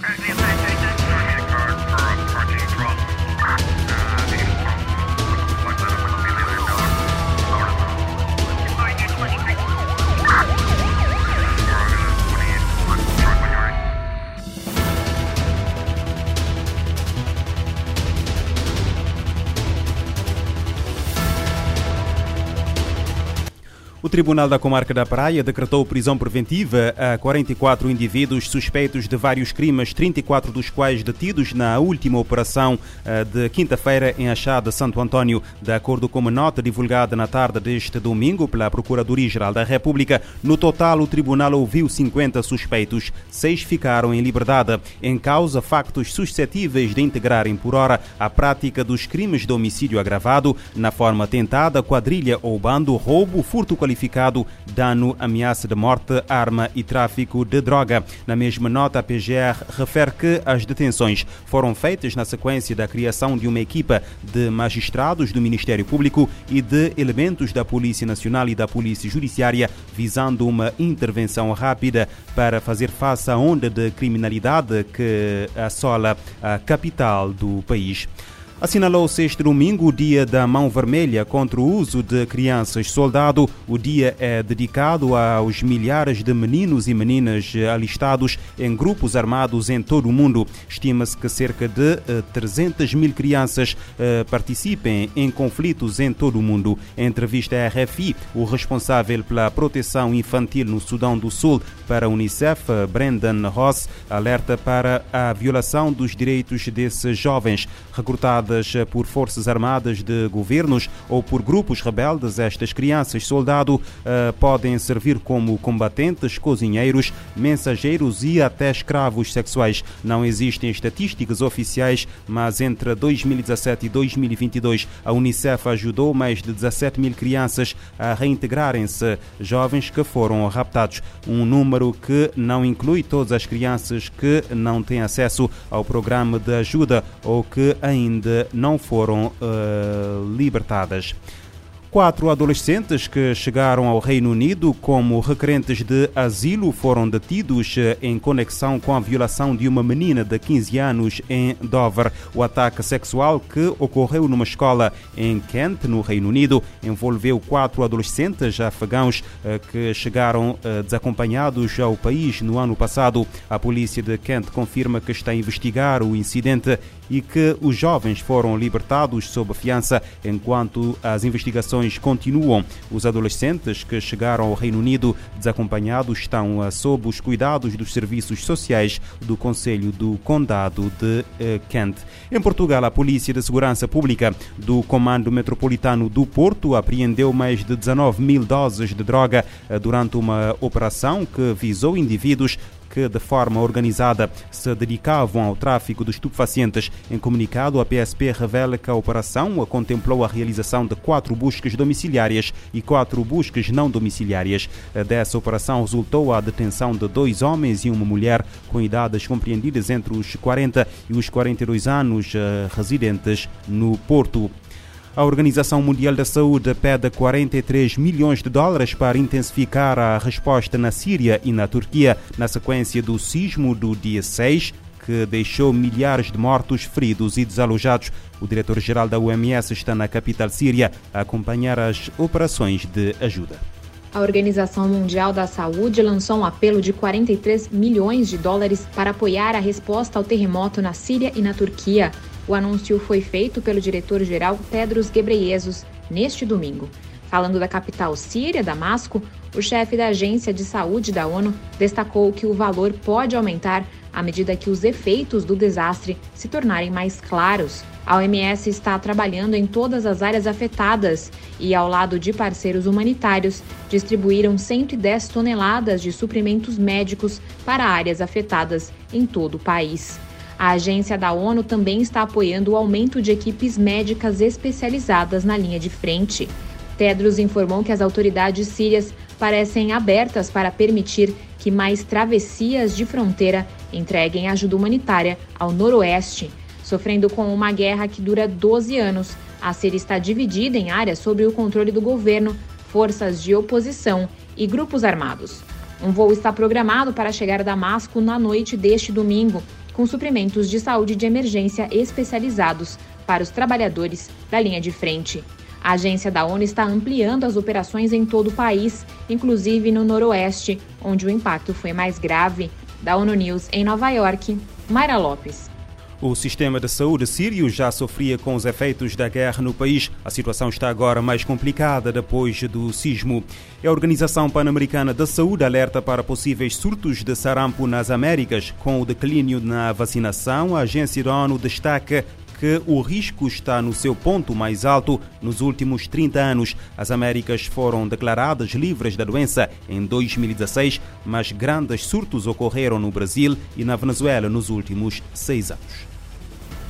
Currently O Tribunal da Comarca da Praia decretou prisão preventiva a 44 indivíduos suspeitos de vários crimes, 34 dos quais detidos na última operação eh, de quinta-feira em Achada, Santo Antônio. De acordo com uma nota divulgada na tarde deste domingo pela Procuradoria-Geral da República, no total o tribunal ouviu 50 suspeitos, seis ficaram em liberdade. Em causa, factos suscetíveis de integrarem por hora a prática dos crimes de homicídio agravado na forma tentada, quadrilha ou bando, roubo, furto qualificado, dano, ameaça de morte, arma e tráfico de droga. Na mesma nota, a PGR refere que as detenções foram feitas na sequência da criação de uma equipa de magistrados do Ministério Público e de elementos da Polícia Nacional e da Polícia Judiciária, visando uma intervenção rápida para fazer face à onda de criminalidade que assola a capital do país. Assinalou-se este domingo o Dia da Mão Vermelha contra o uso de crianças soldado. O dia é dedicado aos milhares de meninos e meninas alistados em grupos armados em todo o mundo. Estima-se que cerca de 300 eh, mil crianças eh, participem em conflitos em todo o mundo. Em entrevista à RFI, o responsável pela proteção infantil no Sudão do Sul para a Unicef, Brendan Ross, alerta para a violação dos direitos desses jovens recrutados por forças armadas de governos ou por grupos rebeldes, estas crianças soldado uh, podem servir como combatentes, cozinheiros, mensageiros e até escravos sexuais. Não existem estatísticas oficiais, mas entre 2017 e 2022 a Unicef ajudou mais de 17 mil crianças a reintegrarem-se, jovens que foram raptados. Um número que não inclui todas as crianças que não têm acesso ao programa de ajuda ou que ainda não foram uh, libertadas. Quatro adolescentes que chegaram ao Reino Unido como requerentes de asilo foram detidos eh, em conexão com a violação de uma menina de 15 anos em Dover. O ataque sexual que ocorreu numa escola em Kent, no Reino Unido, envolveu quatro adolescentes afegãos eh, que chegaram eh, desacompanhados ao país no ano passado. A polícia de Kent confirma que está a investigar o incidente e que os jovens foram libertados sob fiança enquanto as investigações continuam. Os adolescentes que chegaram ao Reino Unido desacompanhados estão eh, sob os cuidados dos serviços sociais do Conselho do Condado de eh, Kent. Em Portugal, a Polícia de Segurança Pública do Comando Metropolitano do Porto apreendeu mais de 19 mil doses de droga eh, durante uma operação que visou indivíduos que de forma organizada se dedicavam ao tráfico de estupefacientes. Em comunicado, a PSP revela que a operação contemplou a realização de quatro buscas domiciliárias e quatro buscas não domiciliárias. Dessa operação resultou a detenção de dois homens e uma mulher com idades compreendidas entre os 40 e os 42 anos, eh, residentes no Porto. A Organização Mundial da Saúde pede 43 milhões de dólares para intensificar a resposta na Síria e na Turquia na sequência do sismo do dia 6, que deixou milhares de mortos, feridos e desalojados. O diretor-geral da OMS está na capital síria a acompanhar as operações de ajuda. A Organização Mundial da Saúde lançou um apelo de 43 milhões de dólares para apoiar a resposta ao terremoto na Síria e na Turquia. O anúncio foi feito pelo diretor-geral Tedros Ghebreyesus neste domingo. Falando da capital síria, Damasco, o chefe da Agência de Saúde da ONU destacou que o valor pode aumentar à medida que os efeitos do desastre se tornarem mais claros. A OMS está trabalhando em todas as áreas afetadas e, ao lado de parceiros humanitários, distribuíram 110 toneladas de suprimentos médicos para áreas afetadas em todo o país. A agência da ONU também está apoiando o aumento de equipes médicas especializadas na linha de frente. Tedros informou que as autoridades sírias parecem abertas para permitir que mais travessias de fronteira entreguem ajuda humanitária ao noroeste. Sofrendo com uma guerra que dura 12 anos, a Síria está dividida em áreas sob o controle do governo, forças de oposição e grupos armados. Um voo está programado para chegar a Damasco na noite deste domingo, com suprimentos de saúde de emergência especializados para os trabalhadores da linha de frente. A agência da ONU está ampliando as operações em todo o país, inclusive no Noroeste, onde o impacto foi mais grave. Da ONU News em Nova York, Mayra Lopes. O sistema de saúde sírio já sofria com os efeitos da guerra no país. A situação está agora mais complicada depois do sismo. A Organização Pan-Americana da Saúde alerta para possíveis surtos de sarampo nas Américas. Com o declínio na vacinação, a agência da ONU destaca que o risco está no seu ponto mais alto nos últimos 30 anos. As Américas foram declaradas livres da doença em 2016, mas grandes surtos ocorreram no Brasil e na Venezuela nos últimos seis anos.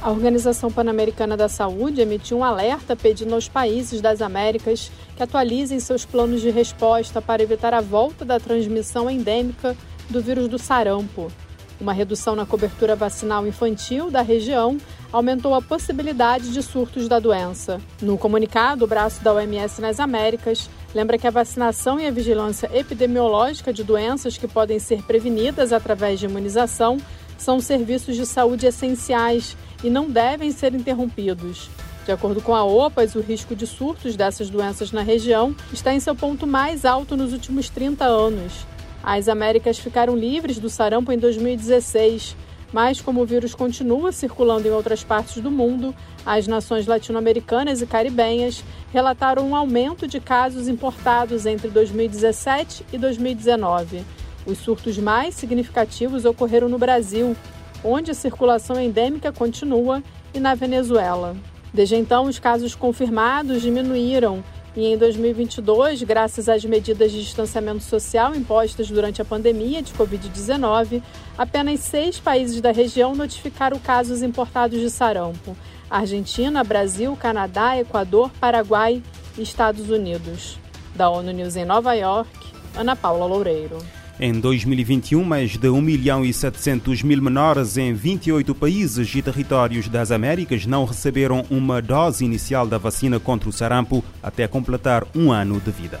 A Organização Pan-Americana da Saúde emitiu um alerta pedindo aos países das Américas que atualizem seus planos de resposta para evitar a volta da transmissão endêmica do vírus do sarampo. Uma redução na cobertura vacinal infantil da região aumentou a possibilidade de surtos da doença. No comunicado, o braço da OMS nas Américas lembra que a vacinação e a vigilância epidemiológica de doenças que podem ser prevenidas através de imunização são serviços de saúde essenciais e não devem ser interrompidos. De acordo com a OPAS, o risco de surtos dessas doenças na região está em seu ponto mais alto nos últimos 30 anos. As Américas ficaram livres do sarampo em 2016, mas como o vírus continua circulando em outras partes do mundo, as nações latino-americanas e caribenhas relataram um aumento de casos importados entre 2017 e 2019. Os surtos mais significativos ocorreram no Brasil, onde a circulação endêmica continua, e na Venezuela. Desde então, os casos confirmados diminuíram e em 2022, graças às medidas de distanciamento social impostas durante a pandemia de Covid-19, apenas seis países da região notificaram casos importados de sarampo: Argentina, Brasil, Canadá, Equador, Paraguai e Estados Unidos. Da ONU News em Nova York, Ana Paula Loureiro. Em 2021, mais de 1 milhão e 700 mil menores em 28 países e territórios das Américas não receberam uma dose inicial da vacina contra o sarampo até completar um ano de vida.